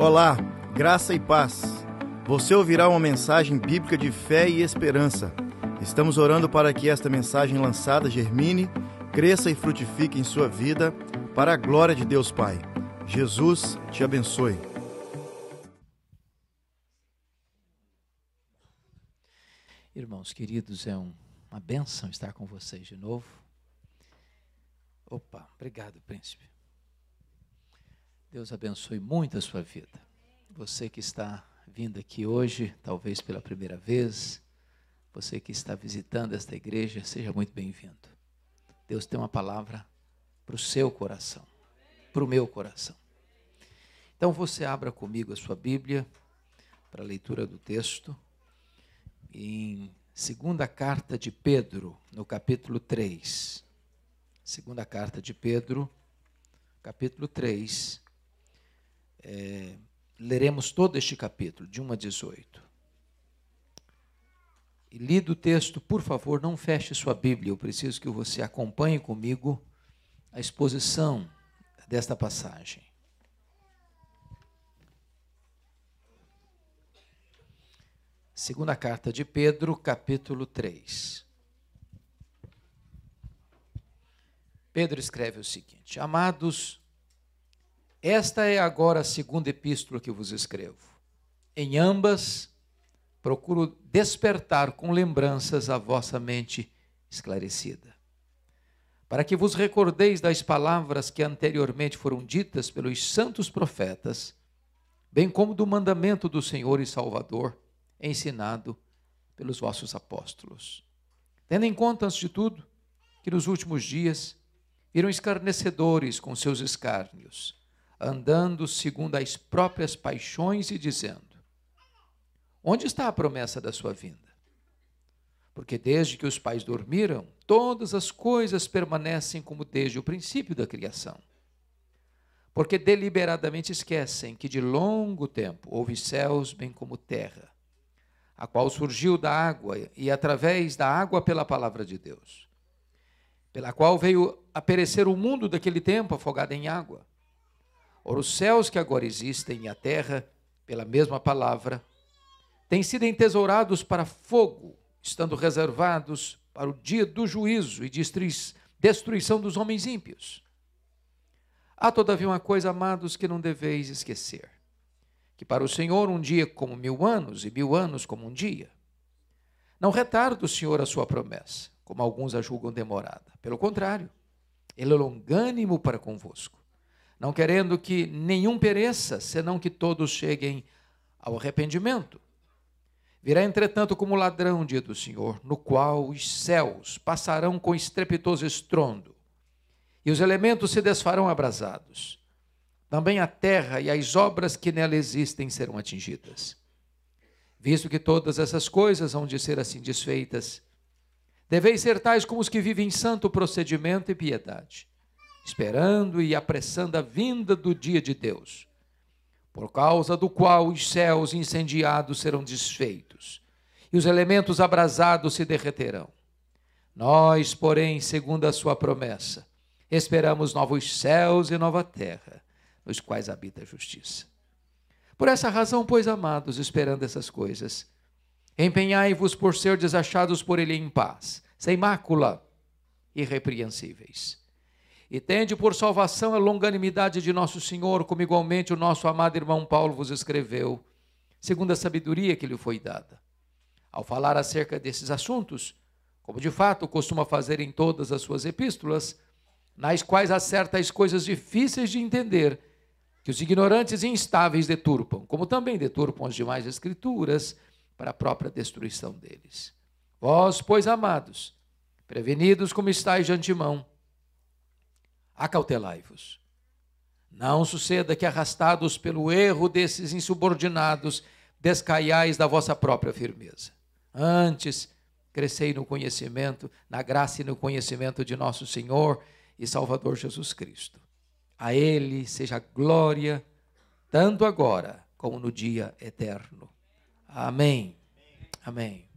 Olá, graça e paz. Você ouvirá uma mensagem bíblica de fé e esperança. Estamos orando para que esta mensagem lançada germine, cresça e frutifique em sua vida, para a glória de Deus Pai. Jesus te abençoe. Irmãos queridos, é um, uma benção estar com vocês de novo. Opa, obrigado, príncipe. Deus abençoe muito a sua vida. Você que está vindo aqui hoje, talvez pela primeira vez, você que está visitando esta igreja, seja muito bem-vindo. Deus tem uma palavra para o seu coração, para o meu coração. Então você abra comigo a sua Bíblia para a leitura do texto em segunda carta de Pedro, no capítulo 3. Segunda carta de Pedro, capítulo 3, é, leremos todo este capítulo, de 1 a 18. E lido o texto, por favor, não feche sua Bíblia. Eu preciso que você acompanhe comigo a exposição desta passagem. Segunda carta de Pedro, capítulo 3. Pedro escreve o seguinte: Amados, esta é agora a segunda epístola que vos escrevo. Em ambas, procuro despertar com lembranças a vossa mente esclarecida, para que vos recordeis das palavras que anteriormente foram ditas pelos santos profetas, bem como do mandamento do Senhor e Salvador, ensinado pelos vossos apóstolos. Tendo em conta, antes de tudo, que nos últimos dias viram escarnecedores com seus escárnios andando segundo as próprias paixões e dizendo: Onde está a promessa da sua vinda? Porque desde que os pais dormiram, todas as coisas permanecem como desde o princípio da criação. Porque deliberadamente esquecem que de longo tempo houve céus bem como terra, a qual surgiu da água e através da água pela palavra de Deus, pela qual veio a perecer o mundo daquele tempo afogado em água Ora, os céus que agora existem e a terra, pela mesma palavra, têm sido entesourados para fogo, estando reservados para o dia do juízo e destruição dos homens ímpios. Há, todavia, uma coisa, amados, que não deveis esquecer: que para o Senhor um dia como mil anos, e mil anos como um dia. Não retarda o Senhor a sua promessa, como alguns a julgam demorada. Pelo contrário, ele é longânimo para convosco não querendo que nenhum pereça, senão que todos cheguem ao arrependimento. Virá, entretanto, como ladrão, dia do Senhor, no qual os céus passarão com estrepitoso estrondo, e os elementos se desfarão abrasados. Também a terra e as obras que nela existem serão atingidas. Visto que todas essas coisas hão de ser assim desfeitas, deveis ser tais como os que vivem em santo procedimento e piedade esperando e apressando a vinda do dia de Deus, por causa do qual os céus incendiados serão desfeitos e os elementos abrasados se derreterão. Nós, porém, segundo a sua promessa, esperamos novos céus e nova terra, nos quais habita a justiça. Por essa razão, pois, amados, esperando essas coisas, empenhai-vos por ser desachados por ele em paz, sem mácula, irrepreensíveis e tende por salvação a longanimidade de nosso Senhor, como igualmente o nosso amado irmão Paulo vos escreveu, segundo a sabedoria que lhe foi dada. Ao falar acerca desses assuntos, como de fato costuma fazer em todas as suas epístolas, nas quais há certas coisas difíceis de entender, que os ignorantes e instáveis deturpam, como também deturpam as demais escrituras, para a própria destruição deles. Vós, pois, amados, prevenidos como estáis de antemão, acautelai-vos. Não suceda que, arrastados pelo erro desses insubordinados, descaiais da vossa própria firmeza. Antes, crescei no conhecimento, na graça e no conhecimento de nosso Senhor e Salvador Jesus Cristo. A Ele seja glória, tanto agora como no dia eterno. Amém. Amém.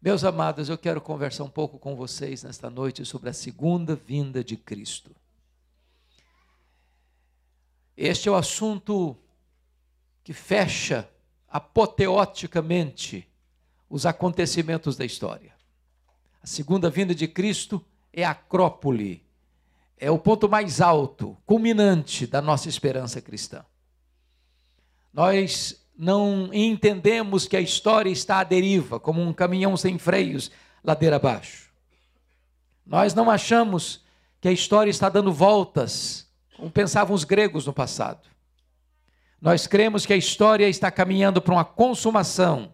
Meus amados, eu quero conversar um pouco com vocês nesta noite sobre a segunda vinda de Cristo. Este é o assunto que fecha apoteoticamente os acontecimentos da história. A segunda vinda de Cristo é a acrópole, é o ponto mais alto, culminante da nossa esperança cristã. Nós não entendemos que a história está à deriva, como um caminhão sem freios, ladeira abaixo. Nós não achamos que a história está dando voltas, como pensavam os gregos no passado. Nós cremos que a história está caminhando para uma consumação,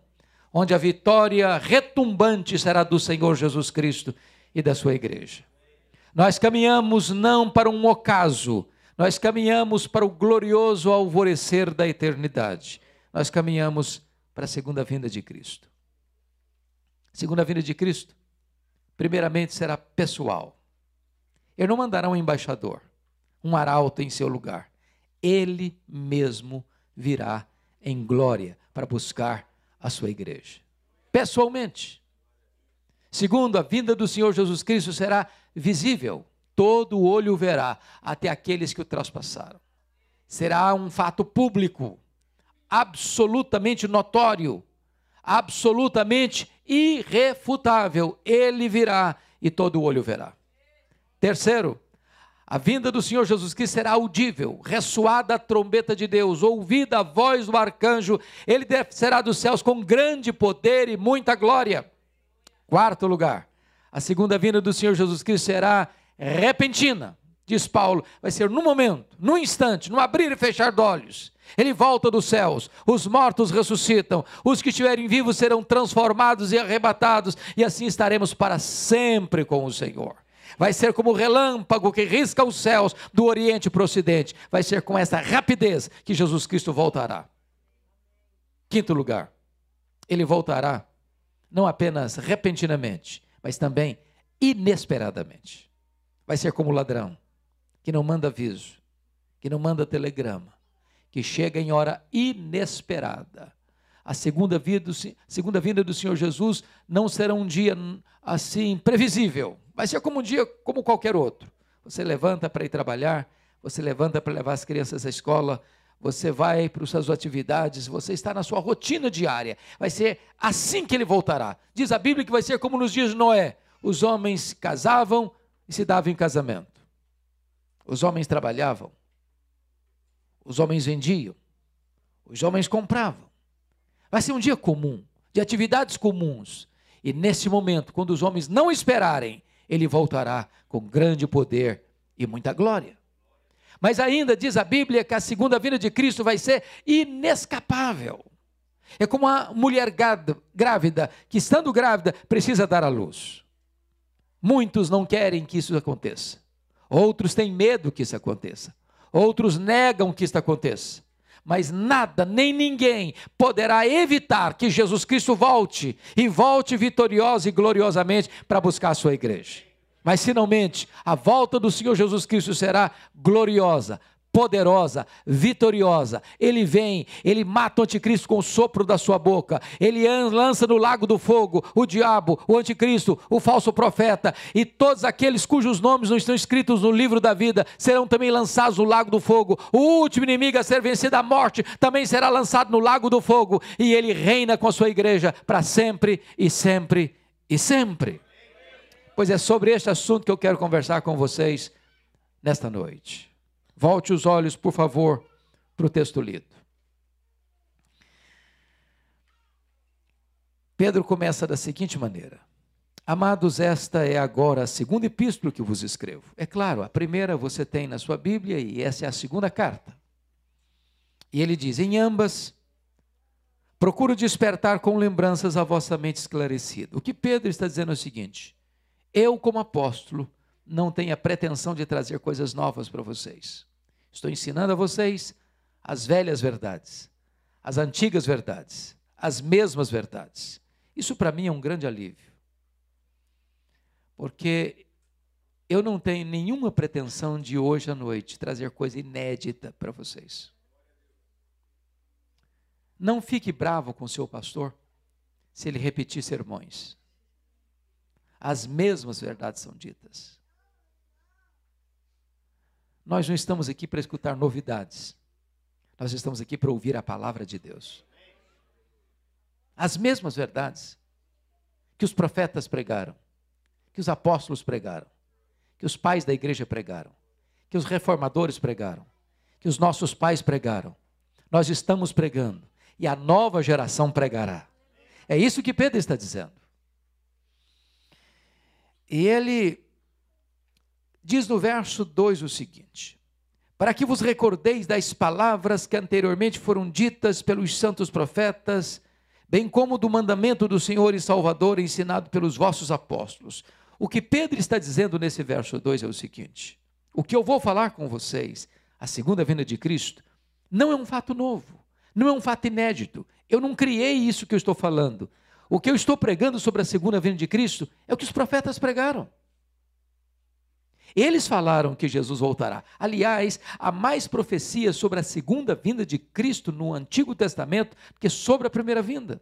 onde a vitória retumbante será do Senhor Jesus Cristo e da sua igreja. Nós caminhamos não para um ocaso, nós caminhamos para o glorioso alvorecer da eternidade nós caminhamos para a segunda vinda de Cristo. Segunda vinda de Cristo, primeiramente será pessoal. Ele não mandará um embaixador, um arauto em seu lugar. Ele mesmo virá em glória para buscar a sua igreja. Pessoalmente. Segundo, a vinda do Senhor Jesus Cristo será visível. Todo olho verá, até aqueles que o traspassaram. Será um fato público absolutamente notório, absolutamente irrefutável. Ele virá e todo olho verá. Terceiro, a vinda do Senhor Jesus Cristo será audível, ressoada a trombeta de Deus, ouvida a voz do arcanjo, ele será dos céus com grande poder e muita glória. Quarto lugar, a segunda vinda do Senhor Jesus Cristo será repentina, diz Paulo, vai ser no momento, no instante, no abrir e fechar de olhos. Ele volta dos céus, os mortos ressuscitam, os que estiverem vivos serão transformados e arrebatados, e assim estaremos para sempre com o Senhor. Vai ser como o relâmpago que risca os céus do Oriente para o Ocidente. Vai ser com essa rapidez que Jesus Cristo voltará. Quinto lugar, ele voltará não apenas repentinamente, mas também inesperadamente. Vai ser como o ladrão que não manda aviso, que não manda telegrama, que chega em hora inesperada. A segunda vinda, do, segunda vinda do Senhor Jesus não será um dia assim previsível, vai ser como um dia como qualquer outro. Você levanta para ir trabalhar, você levanta para levar as crianças à escola, você vai para as suas atividades, você está na sua rotina diária. Vai ser assim que ele voltará. Diz a Bíblia que vai ser como nos dias de Noé: os homens casavam e se davam em casamento. Os homens trabalhavam, os homens vendiam, os homens compravam. Vai ser um dia comum, de atividades comuns. E nesse momento, quando os homens não esperarem, ele voltará com grande poder e muita glória. Mas ainda diz a Bíblia que a segunda vinda de Cristo vai ser inescapável. É como uma mulher grávida que, estando grávida, precisa dar à luz. Muitos não querem que isso aconteça. Outros têm medo que isso aconteça. Outros negam que isso aconteça. Mas nada, nem ninguém poderá evitar que Jesus Cristo volte e volte vitoriosa e gloriosamente para buscar a sua igreja. Mas finalmente, a volta do Senhor Jesus Cristo será gloriosa, poderosa, vitoriosa. Ele vem, ele mata o anticristo com o sopro da sua boca. Ele lança no lago do fogo o diabo, o anticristo, o falso profeta e todos aqueles cujos nomes não estão escritos no livro da vida serão também lançados no lago do fogo. O último inimigo a ser vencido, a morte, também será lançado no lago do fogo e ele reina com a sua igreja para sempre e sempre e sempre. Pois é sobre este assunto que eu quero conversar com vocês nesta noite. Volte os olhos, por favor, para o texto lido. Pedro começa da seguinte maneira: Amados, esta é agora a segunda epístola que vos escrevo. É claro, a primeira você tem na sua Bíblia e essa é a segunda carta. E ele diz: Em ambas, procuro despertar com lembranças a vossa mente esclarecida. O que Pedro está dizendo é o seguinte: Eu, como apóstolo, não tenha pretensão de trazer coisas novas para vocês. Estou ensinando a vocês as velhas verdades, as antigas verdades, as mesmas verdades. Isso para mim é um grande alívio. Porque eu não tenho nenhuma pretensão de hoje à noite trazer coisa inédita para vocês. Não fique bravo com o seu pastor se ele repetir sermões. As mesmas verdades são ditas. Nós não estamos aqui para escutar novidades. Nós estamos aqui para ouvir a palavra de Deus. As mesmas verdades que os profetas pregaram, que os apóstolos pregaram, que os pais da igreja pregaram, que os reformadores pregaram, que os nossos pais pregaram. Nós estamos pregando e a nova geração pregará. É isso que Pedro está dizendo. E ele diz no verso 2 o seguinte: Para que vos recordeis das palavras que anteriormente foram ditas pelos santos profetas, bem como do mandamento do Senhor e Salvador ensinado pelos vossos apóstolos. O que Pedro está dizendo nesse verso 2 é o seguinte: O que eu vou falar com vocês, a segunda vinda de Cristo, não é um fato novo, não é um fato inédito. Eu não criei isso que eu estou falando. O que eu estou pregando sobre a segunda vinda de Cristo é o que os profetas pregaram. Eles falaram que Jesus voltará. Aliás, há mais profecias sobre a segunda vinda de Cristo no Antigo Testamento que sobre a primeira vinda.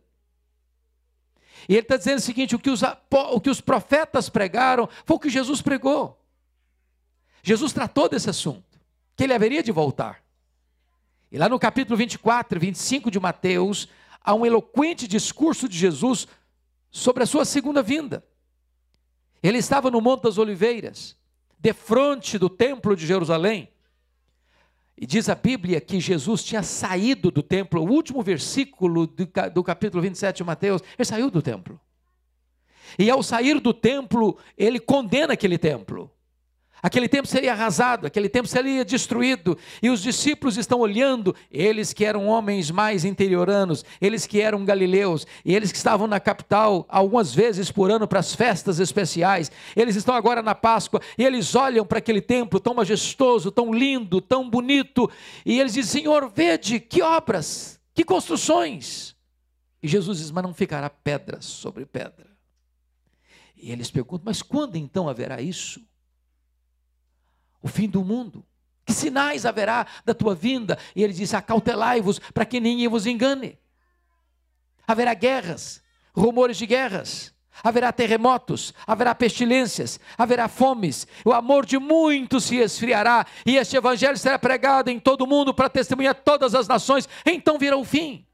E ele está dizendo o seguinte: o que, os, o que os profetas pregaram foi o que Jesus pregou. Jesus tratou desse assunto, que ele haveria de voltar. E lá no capítulo 24 e 25 de Mateus, há um eloquente discurso de Jesus sobre a sua segunda vinda. Ele estava no Monte das Oliveiras, defronte do templo de Jerusalém. E diz a Bíblia que Jesus tinha saído do templo, o último versículo do capítulo 27 de Mateus, ele saiu do templo. E ao sair do templo, ele condena aquele templo. Aquele tempo seria arrasado, aquele tempo seria destruído, e os discípulos estão olhando, eles que eram homens mais interioranos, eles que eram galileus, e eles que estavam na capital algumas vezes por ano para as festas especiais, eles estão agora na Páscoa, e eles olham para aquele templo tão majestoso, tão lindo, tão bonito, e eles dizem: Senhor, vede que obras, que construções. E Jesus diz: Mas não ficará pedra sobre pedra. E eles perguntam: Mas quando então haverá isso? O fim do mundo. Que sinais haverá da tua vinda? E ele disse: Acautelai-vos para que ninguém vos engane. Haverá guerras, rumores de guerras, haverá terremotos, haverá pestilências, haverá fomes, o amor de muitos se esfriará, e este evangelho será pregado em todo o mundo para testemunhar todas as nações, então virá o fim.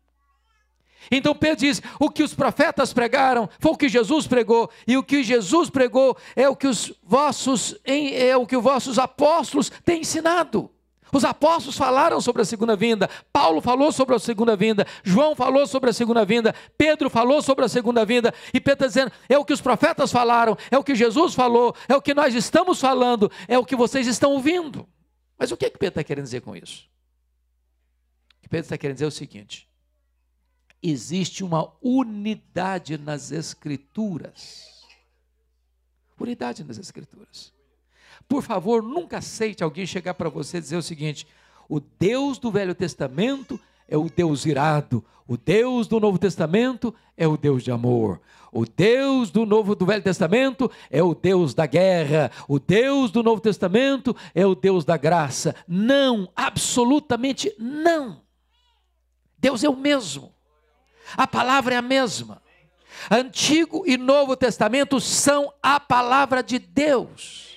Então Pedro diz: o que os profetas pregaram foi o que Jesus pregou, e o que Jesus pregou é o que os vossos, é o que os vossos apóstolos têm ensinado. Os apóstolos falaram sobre a segunda vinda, Paulo falou sobre a segunda vinda, João falou sobre a segunda vinda, Pedro falou sobre a segunda vinda, e Pedro está dizendo: é o que os profetas falaram, é o que Jesus falou, é o que nós estamos falando, é o que vocês estão ouvindo. Mas o que, é que Pedro está querendo dizer com isso? O que Pedro está querendo dizer é o seguinte: existe uma unidade nas Escrituras. Unidade nas Escrituras. Por favor, nunca aceite alguém chegar para você e dizer o seguinte: o Deus do Velho Testamento é o Deus irado, o Deus do Novo Testamento é o Deus de amor. O Deus do Novo do Velho Testamento é o Deus da guerra. O Deus do Novo Testamento é o Deus da graça. Não, absolutamente não. Deus é o mesmo. A palavra é a mesma. Antigo e Novo Testamento são a palavra de Deus.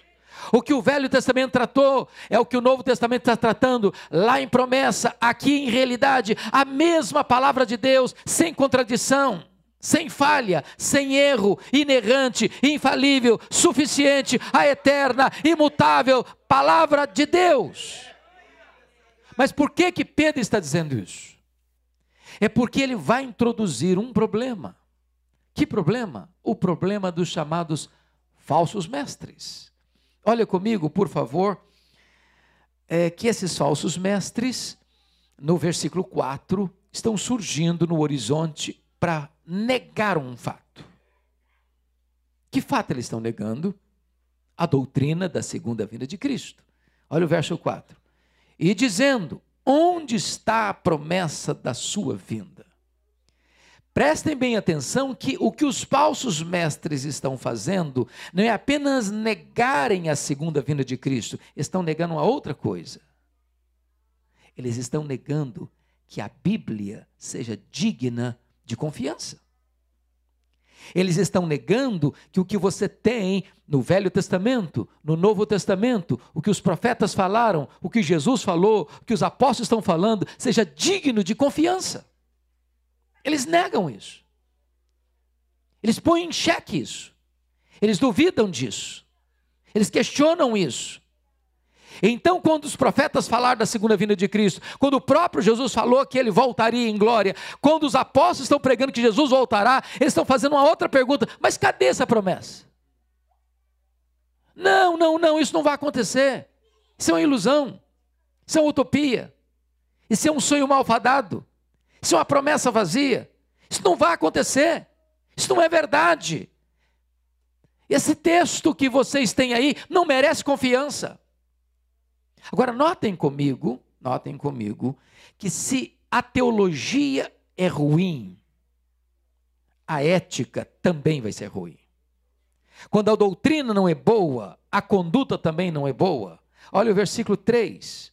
O que o Velho Testamento tratou é o que o Novo Testamento está tratando, lá em promessa, aqui em realidade, a mesma palavra de Deus, sem contradição, sem falha, sem erro, inerrante, infalível, suficiente, a eterna, imutável palavra de Deus. Mas por que que Pedro está dizendo isso? É porque ele vai introduzir um problema. Que problema? O problema dos chamados falsos mestres. Olha comigo, por favor, é, que esses falsos mestres, no versículo 4, estão surgindo no horizonte para negar um fato. Que fato eles estão negando? A doutrina da segunda vinda de Cristo. Olha o verso 4. E dizendo: Onde está a promessa da sua vinda? Prestem bem atenção que o que os falsos mestres estão fazendo não é apenas negarem a segunda vinda de Cristo, estão negando uma outra coisa. Eles estão negando que a Bíblia seja digna de confiança. Eles estão negando que o que você tem no Velho Testamento, no Novo Testamento, o que os profetas falaram, o que Jesus falou, o que os apóstolos estão falando, seja digno de confiança. Eles negam isso. Eles põem em xeque isso. Eles duvidam disso. Eles questionam isso. Então, quando os profetas falaram da segunda vinda de Cristo, quando o próprio Jesus falou que ele voltaria em glória, quando os apóstolos estão pregando que Jesus voltará, eles estão fazendo uma outra pergunta: mas cadê essa promessa? Não, não, não, isso não vai acontecer. Isso é uma ilusão. Isso é uma utopia. Isso é um sonho malfadado. Isso é uma promessa vazia. Isso não vai acontecer. Isso não é verdade. Esse texto que vocês têm aí não merece confiança. Agora, notem comigo, notem comigo, que se a teologia é ruim, a ética também vai ser ruim. Quando a doutrina não é boa, a conduta também não é boa. Olha o versículo 3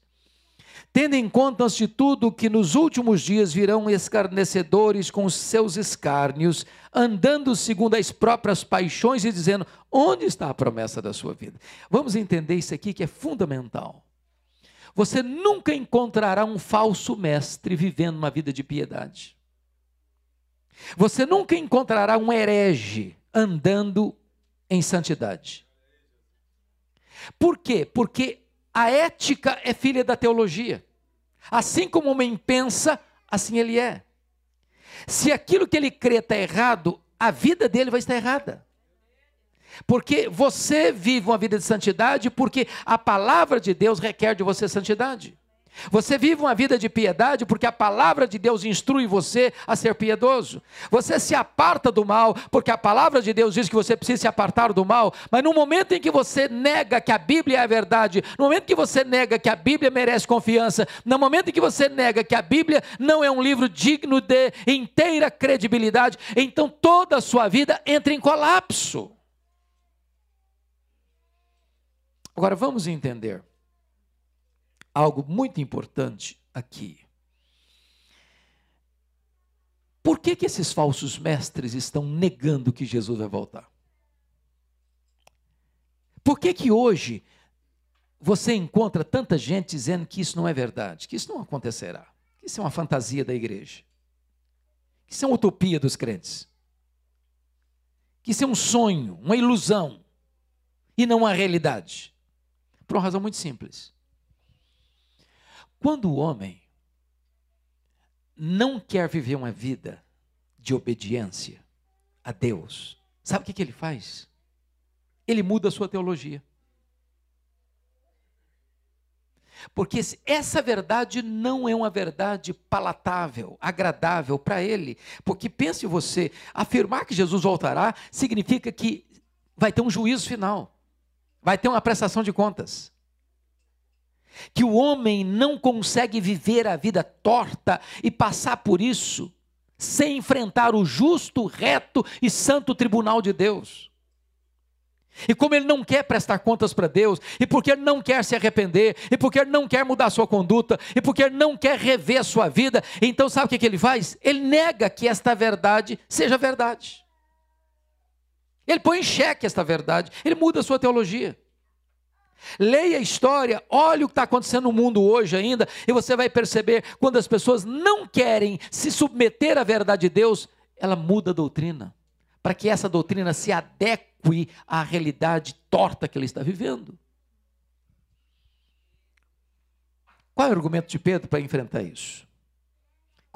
tendo em conta, antes de tudo, que nos últimos dias virão escarnecedores com os seus escárnios, andando segundo as próprias paixões e dizendo: onde está a promessa da sua vida? Vamos entender isso aqui que é fundamental. Você nunca encontrará um falso mestre vivendo uma vida de piedade. Você nunca encontrará um herege andando em santidade. Por quê? Porque a ética é filha da teologia. Assim como o homem pensa, assim ele é. Se aquilo que ele crê está errado, a vida dele vai estar errada. Porque você vive uma vida de santidade, porque a palavra de Deus requer de você santidade. Você vive uma vida de piedade porque a palavra de Deus instrui você a ser piedoso. Você se aparta do mal porque a palavra de Deus diz que você precisa se apartar do mal. Mas no momento em que você nega que a Bíblia é a verdade, no momento que você nega que a Bíblia merece confiança, no momento em que você nega que a Bíblia não é um livro digno de inteira credibilidade, então toda a sua vida entra em colapso. Agora vamos entender algo muito importante aqui. Por que, que esses falsos mestres estão negando que Jesus vai voltar? Por que, que hoje você encontra tanta gente dizendo que isso não é verdade, que isso não acontecerá, que isso é uma fantasia da igreja, que isso é uma utopia dos crentes, que isso é um sonho, uma ilusão e não uma realidade? Por uma razão muito simples. Quando o homem não quer viver uma vida de obediência a Deus, sabe o que, que ele faz? Ele muda a sua teologia. Porque essa verdade não é uma verdade palatável, agradável para ele. Porque pense você, afirmar que Jesus voltará significa que vai ter um juízo final, vai ter uma prestação de contas que o homem não consegue viver a vida torta e passar por isso sem enfrentar o justo, reto e santo tribunal de Deus. E como ele não quer prestar contas para Deus, e porque ele não quer se arrepender, e porque ele não quer mudar sua conduta, e porque ele não quer rever a sua vida, então sabe o que, ele faz? Ele nega que esta verdade seja verdade. Ele põe em xeque esta verdade, ele muda a sua teologia. Leia a história, olhe o que está acontecendo no mundo hoje ainda, e você vai perceber quando as pessoas não querem se submeter à verdade de Deus, ela muda a doutrina, para que essa doutrina se adeque à realidade torta que ele está vivendo. Qual é o argumento de Pedro para enfrentar isso?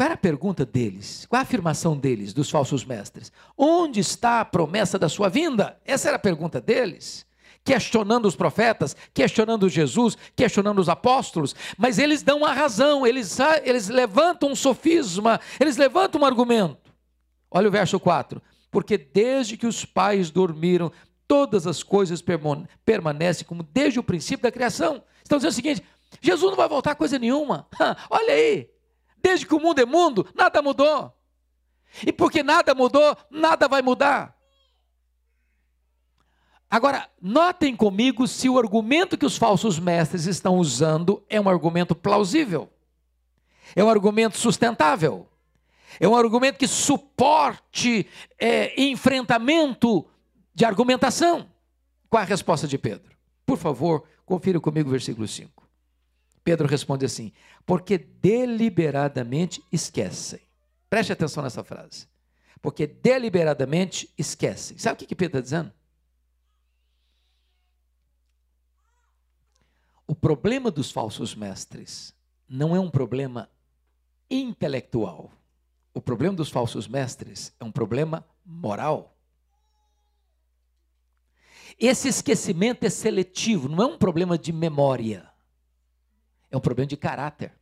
Qual era a pergunta deles? Qual a afirmação deles, dos falsos mestres? Onde está a promessa da sua vinda? Essa era a pergunta deles questionando os profetas, questionando Jesus, questionando os apóstolos, mas eles dão a razão, eles, eles levantam um sofisma, eles levantam um argumento. Olha o verso 4: Porque desde que os pais dormiram, todas as coisas permanecem como desde o princípio da criação. Estão dizendo o seguinte: Jesus não vai voltar coisa nenhuma. Olha aí, desde que o mundo é mundo, nada mudou. E porque nada mudou, nada vai mudar. Agora, notem comigo se o argumento que os falsos mestres estão usando é um argumento plausível, é um argumento sustentável. É um argumento que suporte é, enfrentamento de argumentação. Qual é a resposta de Pedro? Por favor, confira comigo o versículo 5. Pedro responde assim: porque deliberadamente esquecem. Preste atenção nessa frase. Porque deliberadamente esquecem. Sabe o que, que Pedro está dizendo? O problema dos falsos mestres não é um problema intelectual. O problema dos falsos mestres é um problema moral. Esse esquecimento é seletivo, não é um problema de memória. É um problema de caráter.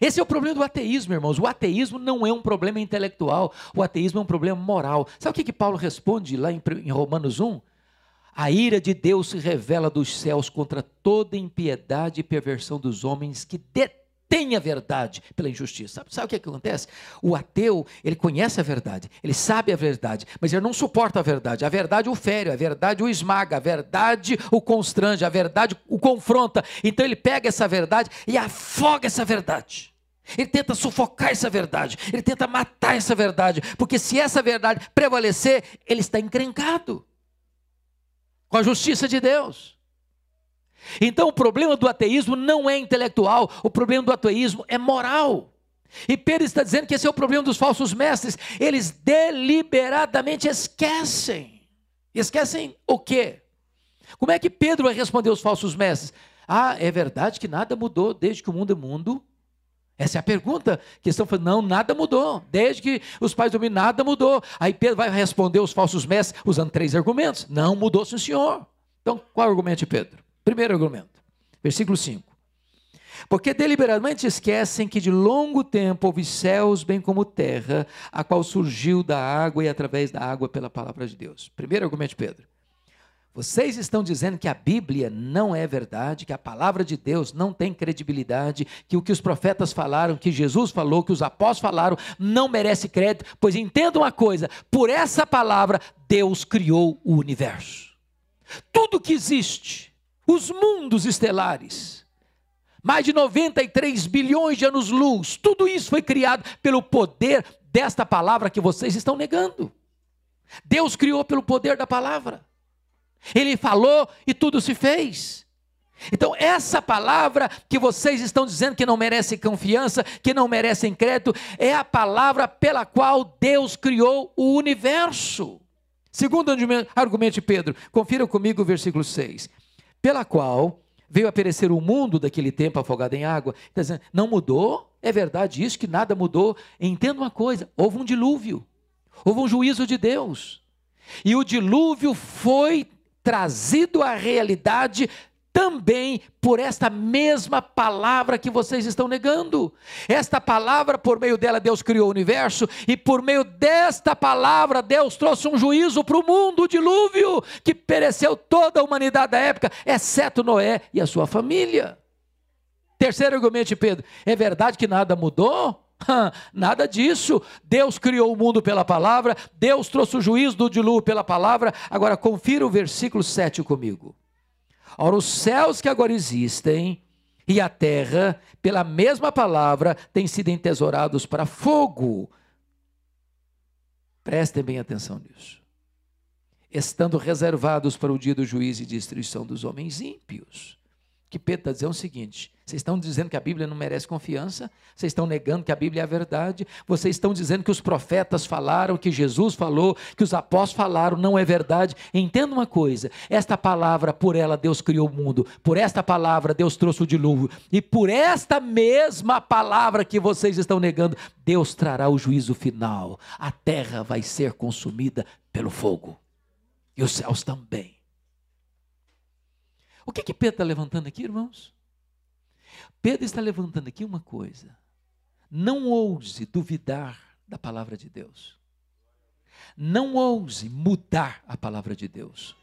Esse é o problema do ateísmo, irmãos. O ateísmo não é um problema intelectual, o ateísmo é um problema moral. Sabe o que, que Paulo responde lá em, em Romanos 1? A ira de Deus se revela dos céus contra toda impiedade e perversão dos homens que detestam tem a verdade pela injustiça. Sabe, sabe o que, é que acontece? O ateu, ele conhece a verdade, ele sabe a verdade, mas ele não suporta a verdade. A verdade o fere, a verdade o esmaga, a verdade o constrange, a verdade o confronta. Então ele pega essa verdade e afoga essa verdade. Ele tenta sufocar essa verdade, ele tenta matar essa verdade, porque se essa verdade prevalecer, ele está encrencado com a justiça de Deus. Então o problema do ateísmo não é intelectual, o problema do ateísmo é moral. E Pedro está dizendo que esse é o problema dos falsos mestres. Eles deliberadamente esquecem. Esquecem o quê? Como é que Pedro vai responder aos falsos mestres? Ah, é verdade que nada mudou desde que o mundo é mundo? Essa é a pergunta que estão falando. Não, nada mudou. Desde que os pais do mundo, nada mudou. Aí Pedro vai responder aos falsos mestres usando três argumentos. Não mudou, sim, senhor. Então, qual é o argumento de Pedro? Primeiro argumento, versículo 5. Porque deliberadamente esquecem que de longo tempo houve céus, bem como terra, a qual surgiu da água e através da água pela palavra de Deus. Primeiro argumento Pedro. Vocês estão dizendo que a Bíblia não é verdade, que a palavra de Deus não tem credibilidade, que o que os profetas falaram, que Jesus falou, que os apóstolos falaram, não merece crédito, pois entendam uma coisa: por essa palavra, Deus criou o universo. Tudo que existe, os mundos estelares, mais de 93 bilhões de anos-luz, tudo isso foi criado pelo poder desta palavra que vocês estão negando. Deus criou pelo poder da palavra. Ele falou e tudo se fez. Então, essa palavra que vocês estão dizendo que não merece confiança, que não merecem crédito, é a palavra pela qual Deus criou o universo. Segundo argumento de Pedro, confira comigo o versículo 6 pela qual veio a perecer o mundo daquele tempo afogado em água. Está dizendo, não mudou? É verdade isso que nada mudou. Entenda uma coisa: houve um dilúvio, houve um juízo de Deus. E o dilúvio foi trazido à realidade também por esta mesma palavra que vocês estão negando. Esta palavra, por meio dela, Deus criou o universo, e por meio desta palavra, Deus trouxe um juízo para o mundo, o dilúvio, que pereceu toda a humanidade da época, exceto Noé e a sua família. Terceiro argumento de Pedro: é verdade que nada mudou? Nada disso. Deus criou o mundo pela palavra, Deus trouxe o juízo do dilúvio pela palavra. Agora, confira o versículo 7 comigo. Ora, os céus que agora existem e a terra, pela mesma palavra, têm sido entesourados para fogo. Prestem bem atenção nisso. Estando reservados para o dia do juízo e destruição dos homens ímpios que Pedro está dizendo é o seguinte: vocês estão dizendo que a Bíblia não merece confiança, vocês estão negando que a Bíblia é a verdade, vocês estão dizendo que os profetas falaram, que Jesus falou, que os apóstolos falaram, não é verdade. Entenda uma coisa: esta palavra, por ela Deus criou o mundo, por esta palavra Deus trouxe o dilúvio, e por esta mesma palavra que vocês estão negando, Deus trará o juízo final. A terra vai ser consumida pelo fogo, e os céus também. O que, que Pedro está levantando aqui, irmãos? Pedro está levantando aqui uma coisa. Não ouse duvidar da palavra de Deus. Não ouse mudar a palavra de Deus.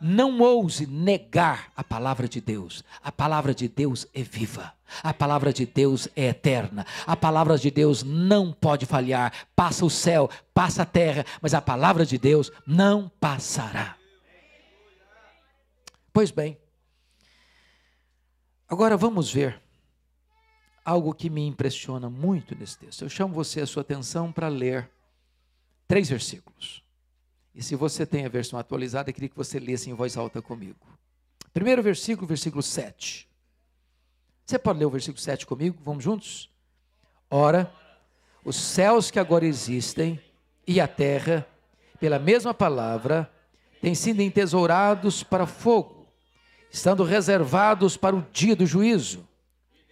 Não ouse negar a palavra de Deus. A palavra de Deus é viva. A palavra de Deus é eterna. A palavra de Deus não pode falhar. Passa o céu, passa a terra, mas a palavra de Deus não passará. Pois bem, Agora vamos ver algo que me impressiona muito nesse texto. Eu chamo você a sua atenção para ler três versículos. E se você tem a versão atualizada, eu queria que você lesse em voz alta comigo. Primeiro versículo, versículo 7. Você pode ler o versículo 7 comigo? Vamos juntos? Ora, os céus que agora existem e a terra, pela mesma palavra, têm sido entesourados para fogo, estando reservados para o dia do juízo,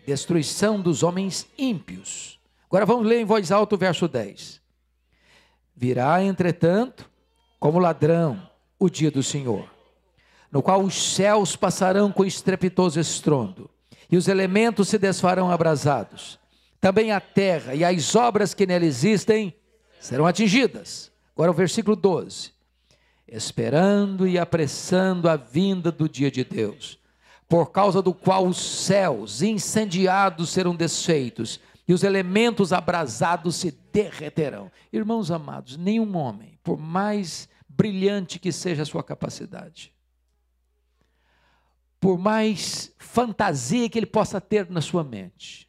destruição dos homens ímpios. Agora vamos ler em voz alta o verso 10. Virá, entretanto, como ladrão, o dia do Senhor, no qual os céus passarão com estrepitoso estrondo, e os elementos se desfarão abrasados. Também a terra e as obras que nela existem serão atingidas. Agora o versículo 12. Esperando e apressando a vinda do dia de Deus, por causa do qual os céus incendiados serão desfeitos e os elementos abrasados se derreterão. Irmãos amados, nenhum homem, por mais brilhante que seja a sua capacidade, por mais fantasia que ele possa ter na sua mente,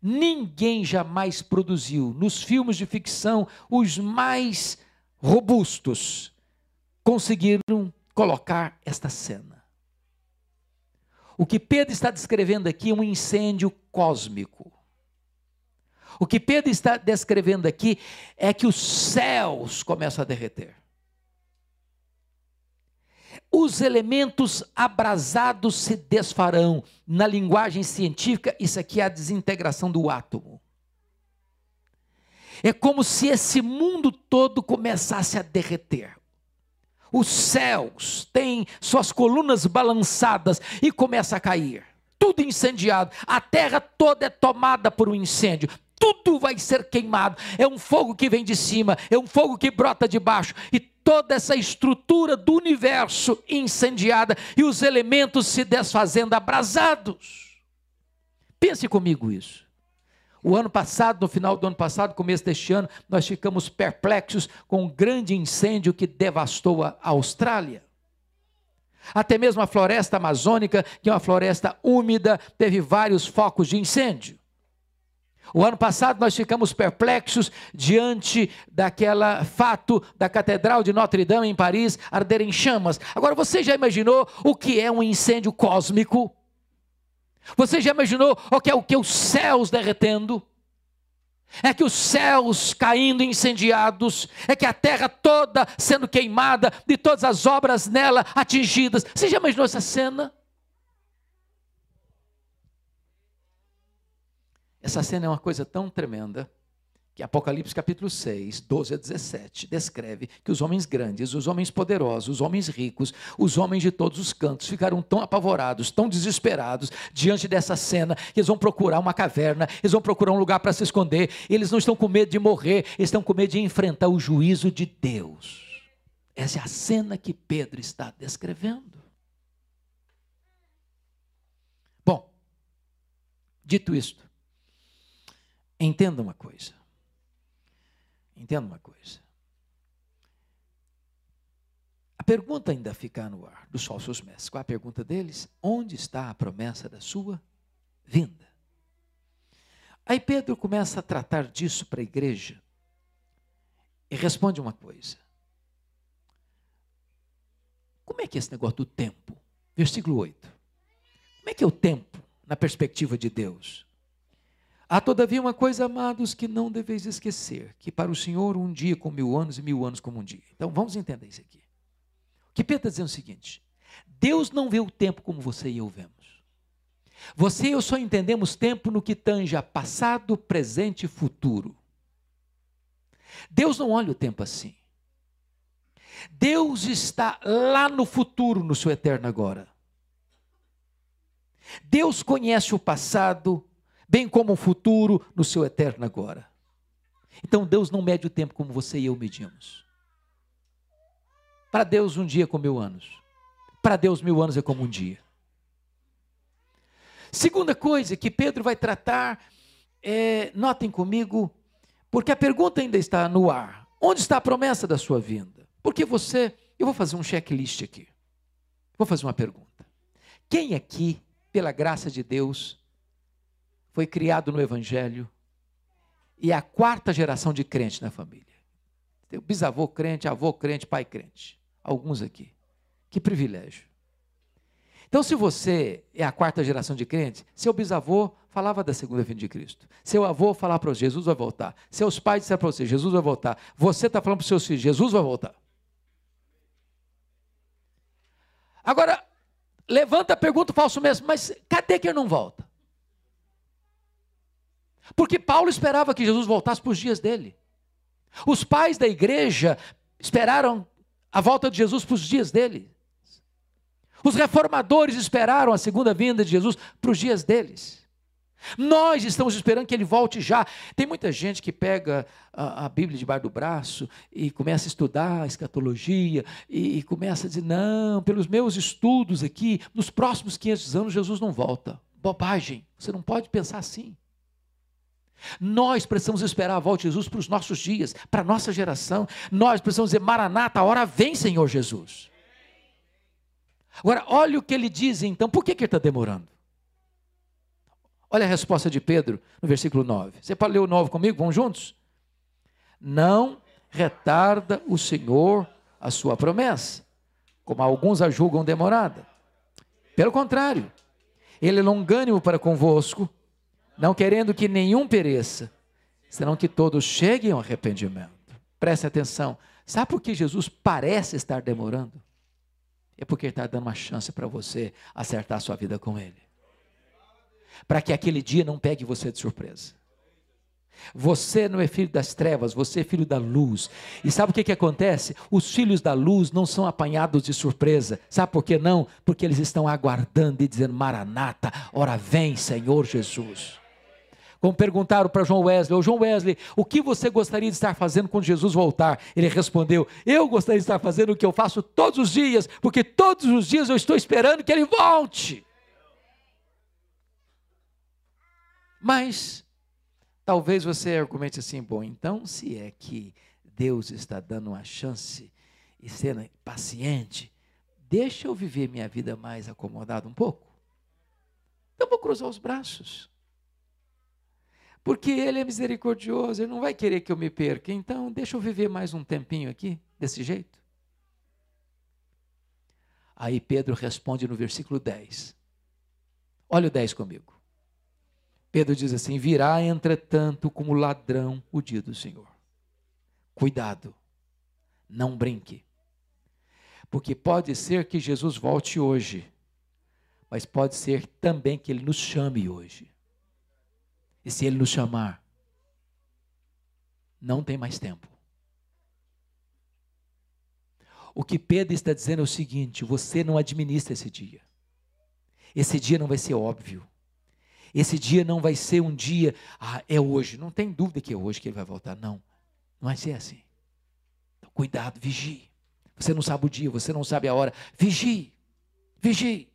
ninguém jamais produziu nos filmes de ficção os mais robustos conseguiram colocar esta cena. O que Pedro está descrevendo aqui é um incêndio cósmico. O que Pedro está descrevendo aqui é que os céus começam a derreter. Os elementos abrasados se desfarão. Na linguagem científica, isso aqui é a desintegração do átomo. É como se esse mundo todo começasse a derreter. Os céus têm suas colunas balançadas e começa a cair. Tudo incendiado. A terra toda é tomada por um incêndio tudo vai ser queimado. É um fogo que vem de cima, é um fogo que brota de baixo, e toda essa estrutura do universo incendiada e os elementos se desfazendo abrasados. Pense comigo isso. O ano passado, no final do ano passado, começo deste ano, nós ficamos perplexos com um grande incêndio que devastou a Austrália. Até mesmo a floresta amazônica, que é uma floresta úmida, teve vários focos de incêndio. O ano passado nós ficamos perplexos diante daquela fato da Catedral de Notre Dame em Paris arder em chamas. Agora você já imaginou o que é um incêndio cósmico? Você já imaginou o que é o que os céus derretendo? É que os céus caindo incendiados, é que a terra toda sendo queimada, de todas as obras nela atingidas. Você já imaginou essa cena? Essa cena é uma coisa tão tremenda que Apocalipse capítulo 6, 12 a 17, descreve que os homens grandes, os homens poderosos, os homens ricos, os homens de todos os cantos ficaram tão apavorados, tão desesperados diante dessa cena, que eles vão procurar uma caverna, eles vão procurar um lugar para se esconder, eles não estão com medo de morrer, eles estão com medo de enfrentar o juízo de Deus. Essa é a cena que Pedro está descrevendo. Bom, dito isto, Entenda uma coisa. Entenda uma coisa. A pergunta ainda fica no ar dos falsos mestres. Qual a pergunta deles? Onde está a promessa da sua vinda? Aí Pedro começa a tratar disso para a igreja e responde uma coisa. Como é que é esse negócio do tempo? Versículo 8. Como é que é o tempo na perspectiva de Deus? Há todavia uma coisa, amados, que não deveis esquecer: que para o Senhor um dia como mil anos e mil anos como um dia. Então vamos entender isso aqui. O que Pedro está dizendo é o seguinte: Deus não vê o tempo como você e eu vemos. Você e eu só entendemos tempo no que tange a passado, presente e futuro. Deus não olha o tempo assim. Deus está lá no futuro, no seu eterno agora. Deus conhece o passado, bem como o futuro no seu eterno agora. Então Deus não mede o tempo como você e eu medimos. Para Deus, um dia é como mil anos. Para Deus, mil anos é como um dia. Segunda coisa que Pedro vai tratar, é, notem comigo, porque a pergunta ainda está no ar: onde está a promessa da sua vinda? Porque você, eu vou fazer um checklist aqui. Vou fazer uma pergunta. Quem aqui, pela graça de Deus, foi criado no Evangelho e é a quarta geração de crente na família. Tem bisavô crente, avô crente, pai crente. Alguns aqui. Que privilégio. Então, se você é a quarta geração de crente, seu bisavô falava da segunda vinda de Cristo. Seu avô falava para você, Jesus vai voltar. Seus pais disseram para você, Jesus vai voltar. Você está falando para os seus filhos, Jesus vai voltar. Agora, levanta a pergunta falso mesmo, mas cadê que ele não volta? Porque Paulo esperava que Jesus voltasse para os dias dele. Os pais da igreja esperaram a volta de Jesus para os dias dele. Os reformadores esperaram a segunda vinda de Jesus para os dias deles. Nós estamos esperando que ele volte já. Tem muita gente que pega a, a Bíblia debaixo do braço e começa a estudar a escatologia e, e, começa a dizer: não, pelos meus estudos aqui, nos próximos 500 anos Jesus não volta. Bobagem, você não pode pensar assim. Nós precisamos esperar a volta de Jesus para os nossos dias, para a nossa geração. Nós precisamos dizer: Maranata, a hora vem, Senhor Jesus. Agora, olha o que ele diz então, por que, que ele está demorando? Olha a resposta de Pedro no versículo 9. Você pode ler o 9 comigo? Vamos juntos? Não retarda o Senhor a sua promessa, como alguns a julgam demorada. Pelo contrário, ele é longânimo para convosco, não querendo que nenhum pereça, senão que todos cheguem ao arrependimento. Preste atenção. Sabe por que Jesus parece estar demorando? É porque está dando uma chance para você acertar a sua vida com ele. Para que aquele dia não pegue você de surpresa. Você não é filho das trevas, você é filho da luz. E sabe o que, que acontece? Os filhos da luz não são apanhados de surpresa. Sabe por que não? Porque eles estão aguardando e dizendo: Maranata, ora vem, Senhor Jesus. Como perguntaram para João Wesley, ô João Wesley, o que você gostaria de estar fazendo quando Jesus voltar? Ele respondeu: Eu gostaria de estar fazendo o que eu faço todos os dias, porque todos os dias eu estou esperando que ele volte. Mas talvez você argumente assim: bom, então se é que Deus está dando uma chance e sendo paciente, deixa eu viver minha vida mais acomodada um pouco. Então vou cruzar os braços. Porque Ele é misericordioso, Ele não vai querer que eu me perca. Então, deixa eu viver mais um tempinho aqui, desse jeito. Aí Pedro responde no versículo 10. Olha o 10 comigo. Pedro diz assim: Virá, entretanto, como ladrão o dia do Senhor. Cuidado, não brinque. Porque pode ser que Jesus volte hoje, mas pode ser também que ele nos chame hoje. E se Ele nos chamar, não tem mais tempo. O que Pedro está dizendo é o seguinte: você não administra esse dia. Esse dia não vai ser óbvio. Esse dia não vai ser um dia, ah, é hoje. Não tem dúvida que é hoje que ele vai voltar. Não. Não vai ser assim. Então, cuidado, vigie. Você não sabe o dia, você não sabe a hora. Vigie. Vigie.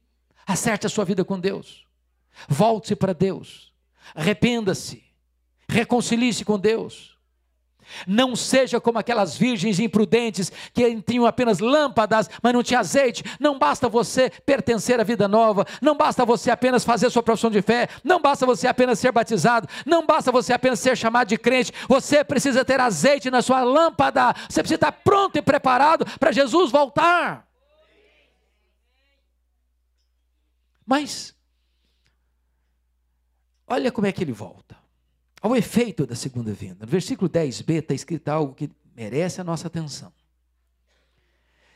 Acerte a sua vida com Deus. Volte-se para Deus. Arrependa-se. Reconcilie-se com Deus. Não seja como aquelas virgens imprudentes que tinham apenas lâmpadas, mas não tinha azeite. Não basta você pertencer à vida nova, não basta você apenas fazer sua profissão de fé, não basta você apenas ser batizado, não basta você apenas ser chamado de crente. Você precisa ter azeite na sua lâmpada. Você precisa estar pronto e preparado para Jesus voltar. Mas Olha como é que ele volta. Ao efeito da segunda vinda. No versículo 10b está escrito algo que merece a nossa atenção.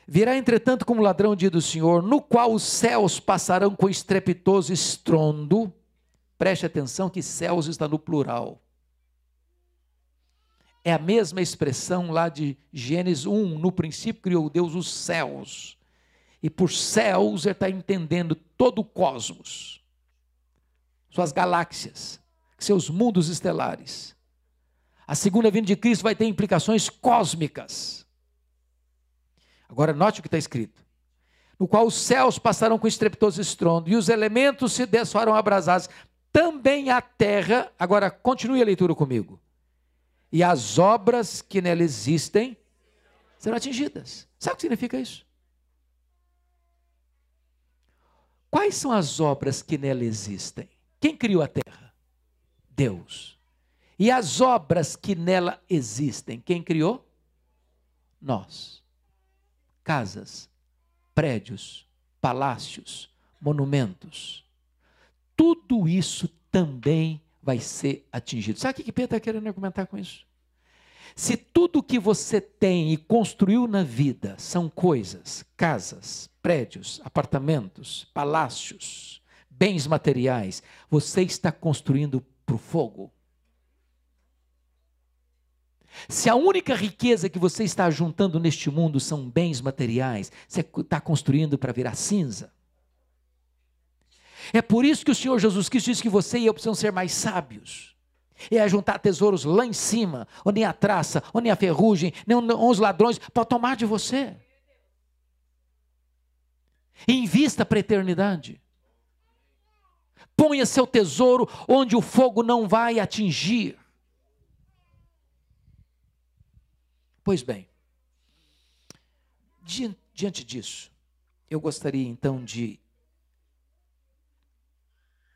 Virá, entretanto, como ladrão dia do Senhor, no qual os céus passarão com estrepitoso estrondo. Preste atenção que céus está no plural. É a mesma expressão lá de Gênesis 1. No princípio criou Deus os céus. E por céus ele está entendendo todo o cosmos suas galáxias, seus mundos estelares. A segunda vinda de Cristo vai ter implicações cósmicas. Agora, note o que está escrito: no qual os céus passarão com estrepitoso estrondo e os elementos se desfarão abrasados, também a terra. Agora, continue a leitura comigo. E as obras que nela existem serão atingidas. Sabe o que significa isso? Quais são as obras que nela existem? Quem criou a terra? Deus. E as obras que nela existem, quem criou? Nós. Casas, prédios, palácios, monumentos. Tudo isso também vai ser atingido. Sabe o que Pedro está querendo argumentar com isso? Se tudo que você tem e construiu na vida são coisas, casas, prédios, apartamentos, palácios, bens materiais, você está construindo para o fogo. Se a única riqueza que você está juntando neste mundo são bens materiais, você está construindo para virar cinza. É por isso que o Senhor Jesus Cristo diz que você e eu precisamos ser mais sábios. É juntar tesouros lá em cima, onde nem a traça, onde nem a ferrugem, nem os ladrões, para tomar de você. Invista para a eternidade. Ponha seu tesouro onde o fogo não vai atingir. Pois bem, diante disso, eu gostaria então de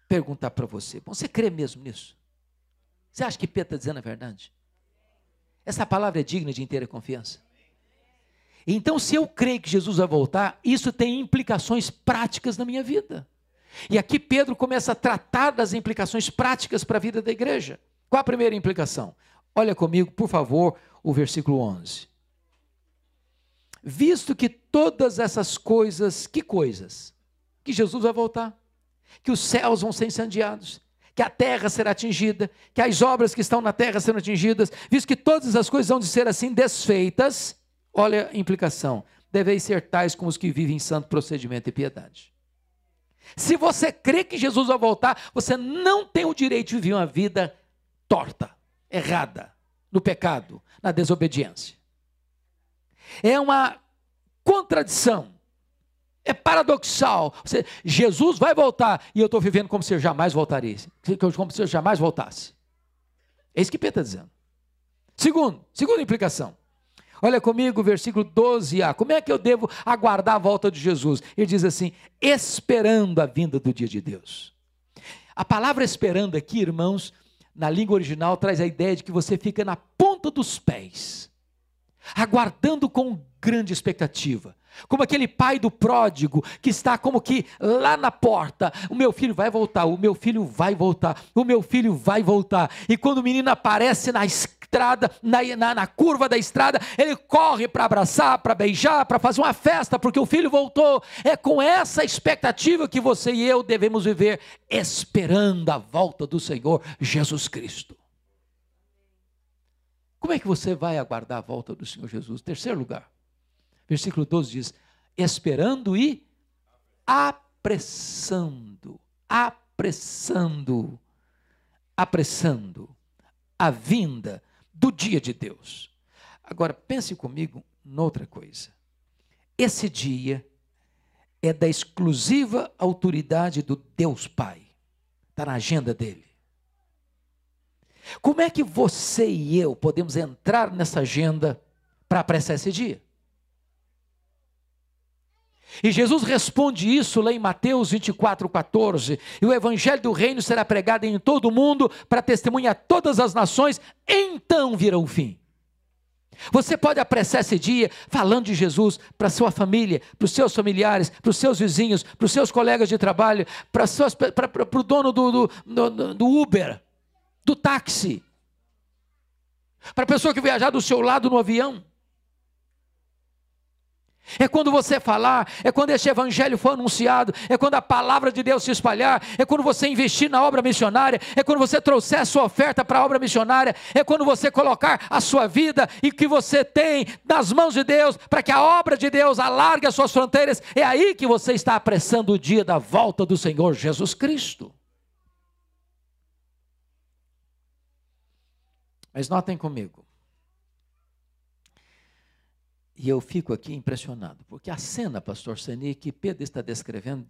perguntar para você: você crê mesmo nisso? Você acha que Pedro está dizendo a verdade? Essa palavra é digna de inteira confiança. Então, se eu creio que Jesus vai voltar, isso tem implicações práticas na minha vida. E aqui Pedro começa a tratar das implicações práticas para a vida da igreja. Qual a primeira implicação? Olha comigo, por favor, o versículo 11. Visto que todas essas coisas, que coisas? Que Jesus vai voltar, que os céus vão ser incendiados, que a terra será atingida, que as obras que estão na terra serão atingidas, visto que todas as coisas vão de ser assim desfeitas, olha a implicação, deveis ser tais como os que vivem em santo procedimento e piedade. Se você crê que Jesus vai voltar, você não tem o direito de viver uma vida torta, errada, no pecado, na desobediência. É uma contradição. É paradoxal. Você, Jesus vai voltar e eu estou vivendo como se eu jamais voltaria. Como se eu jamais voltasse. É isso que Pedro está dizendo. Segundo, segunda implicação. Olha comigo versículo 12a. Como é que eu devo aguardar a volta de Jesus? Ele diz assim: esperando a vinda do dia de Deus. A palavra esperando aqui, irmãos, na língua original traz a ideia de que você fica na ponta dos pés, aguardando com grande expectativa. Como aquele pai do pródigo que está como que lá na porta, o meu filho vai voltar, o meu filho vai voltar, o meu filho vai voltar. E quando o menino aparece na estrada, na, na, na curva da estrada, ele corre para abraçar, para beijar, para fazer uma festa, porque o filho voltou. É com essa expectativa que você e eu devemos viver, esperando a volta do Senhor Jesus Cristo. Como é que você vai aguardar a volta do Senhor Jesus? Terceiro lugar. Versículo 12 diz: esperando e apressando, apressando, apressando a vinda do dia de Deus. Agora, pense comigo noutra coisa. Esse dia é da exclusiva autoridade do Deus Pai, está na agenda dele. Como é que você e eu podemos entrar nessa agenda para apressar esse dia? E Jesus responde isso lá em Mateus 24, 14. E o evangelho do reino será pregado em todo o mundo para testemunhar todas as nações, então virá o fim. Você pode apressar esse dia falando de Jesus para sua família, para os seus familiares, para os seus vizinhos, para os seus colegas de trabalho, para, o dono do, do, do, do Uber, do táxi, para a pessoa que viajar do seu lado no avião. É quando você falar, é quando esse evangelho for anunciado, é quando a palavra de Deus se espalhar, é quando você investir na obra missionária, é quando você trouxer a sua oferta para a obra missionária, é quando você colocar a sua vida e que você tem nas mãos de Deus, para que a obra de Deus alargue as suas fronteiras, é aí que você está apressando o dia da volta do Senhor Jesus Cristo. Mas notem comigo, e eu fico aqui impressionado, porque a cena, pastor Seni, que Pedro está descrevendo,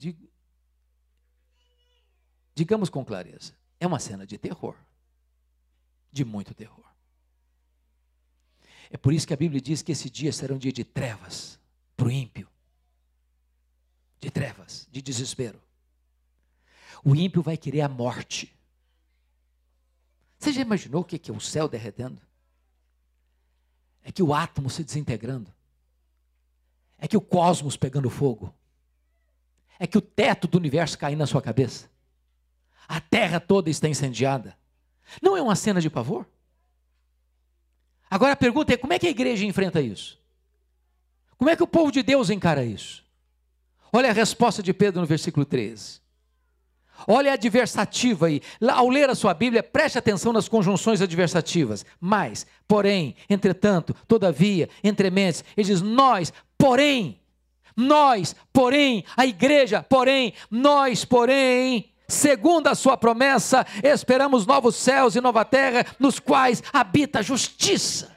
digamos com clareza, é uma cena de terror. De muito terror. É por isso que a Bíblia diz que esse dia será um dia de trevas para o ímpio. De trevas, de desespero. O ímpio vai querer a morte. Você já imaginou o que é o céu derretendo? É que o átomo se desintegrando. É que o cosmos pegando fogo. É que o teto do universo caindo na sua cabeça. A terra toda está incendiada. Não é uma cena de pavor? Agora a pergunta é: como é que a igreja enfrenta isso? Como é que o povo de Deus encara isso? Olha a resposta de Pedro no versículo 13. Olha a adversativa aí. Ao ler a sua Bíblia, preste atenção nas conjunções adversativas. Mas, porém, entretanto, todavia, entrementes, ele diz: nós, porém, nós, porém, a igreja, porém, nós, porém, segundo a sua promessa, esperamos novos céus e nova terra, nos quais habita a justiça.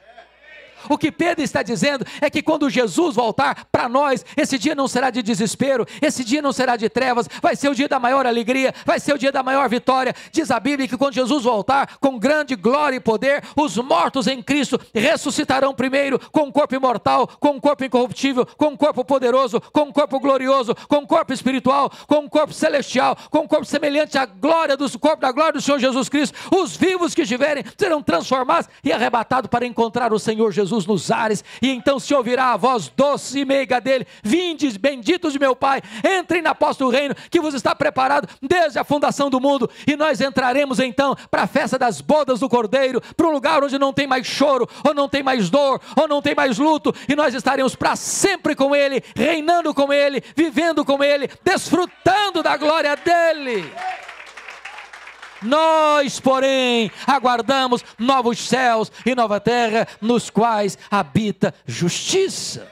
O que Pedro está dizendo é que quando Jesus voltar para nós, esse dia não será de desespero, esse dia não será de trevas, vai ser o dia da maior alegria, vai ser o dia da maior vitória. Diz a Bíblia que quando Jesus voltar, com grande glória e poder, os mortos em Cristo ressuscitarão primeiro com um corpo imortal, com um corpo incorruptível, com um corpo poderoso, com um corpo glorioso, com um corpo espiritual, com um corpo celestial, com um corpo semelhante à glória do corpo da glória do Senhor Jesus Cristo. Os vivos que estiverem serão transformados e arrebatados para encontrar o Senhor Jesus Jesus nos ares, e então se ouvirá a voz doce e meiga dele: Vindes, benditos de meu Pai, entrem na posta do reino que vos está preparado desde a fundação do mundo, e nós entraremos então para a festa das bodas do Cordeiro, para um lugar onde não tem mais choro, ou não tem mais dor, ou não tem mais luto, e nós estaremos para sempre com Ele, reinando com Ele, vivendo com Ele, desfrutando da glória dEle. Nós, porém, aguardamos novos céus e nova terra, nos quais habita justiça.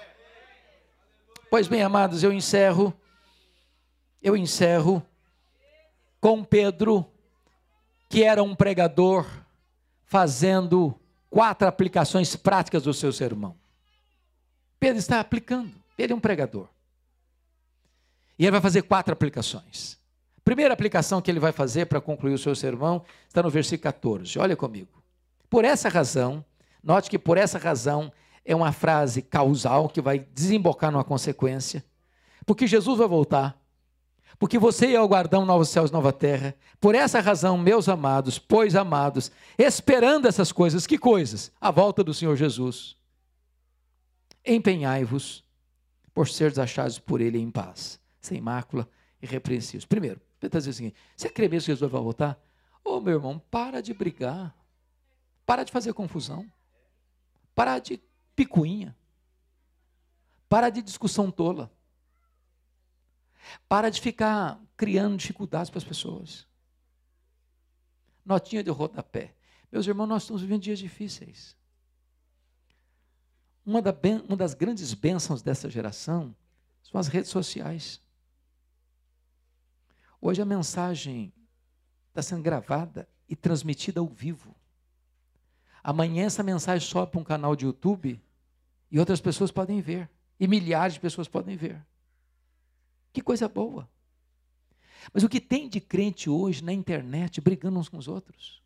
Pois bem, amados, eu encerro, eu encerro com Pedro, que era um pregador, fazendo quatro aplicações práticas do seu sermão. Pedro está aplicando, ele é um pregador. E ele vai fazer quatro aplicações. Primeira aplicação que ele vai fazer para concluir o seu sermão está no versículo 14. Olha comigo. Por essa razão, note que por essa razão é uma frase causal que vai desembocar numa consequência. Porque Jesus vai voltar. Porque você e eu guardam novos céus nova terra. Por essa razão, meus amados, pois amados, esperando essas coisas, que coisas? A volta do Senhor Jesus. Empenhai-vos por seres achados por Ele em paz, sem mácula e repreensíveis. Primeiro, Pedro está dizendo o seguinte: você crê mesmo que Jesus vai voltar? Ô oh, meu irmão, para de brigar. Para de fazer confusão. Para de picuinha. Para de discussão tola. Para de ficar criando dificuldades para as pessoas. Notinha de rodapé. Meus irmãos, nós estamos vivendo dias difíceis. Uma das grandes bênçãos dessa geração são as redes sociais. Hoje a mensagem está sendo gravada e transmitida ao vivo. Amanhã essa mensagem sobe para um canal de YouTube e outras pessoas podem ver. E milhares de pessoas podem ver. Que coisa boa. Mas o que tem de crente hoje na internet brigando uns com os outros,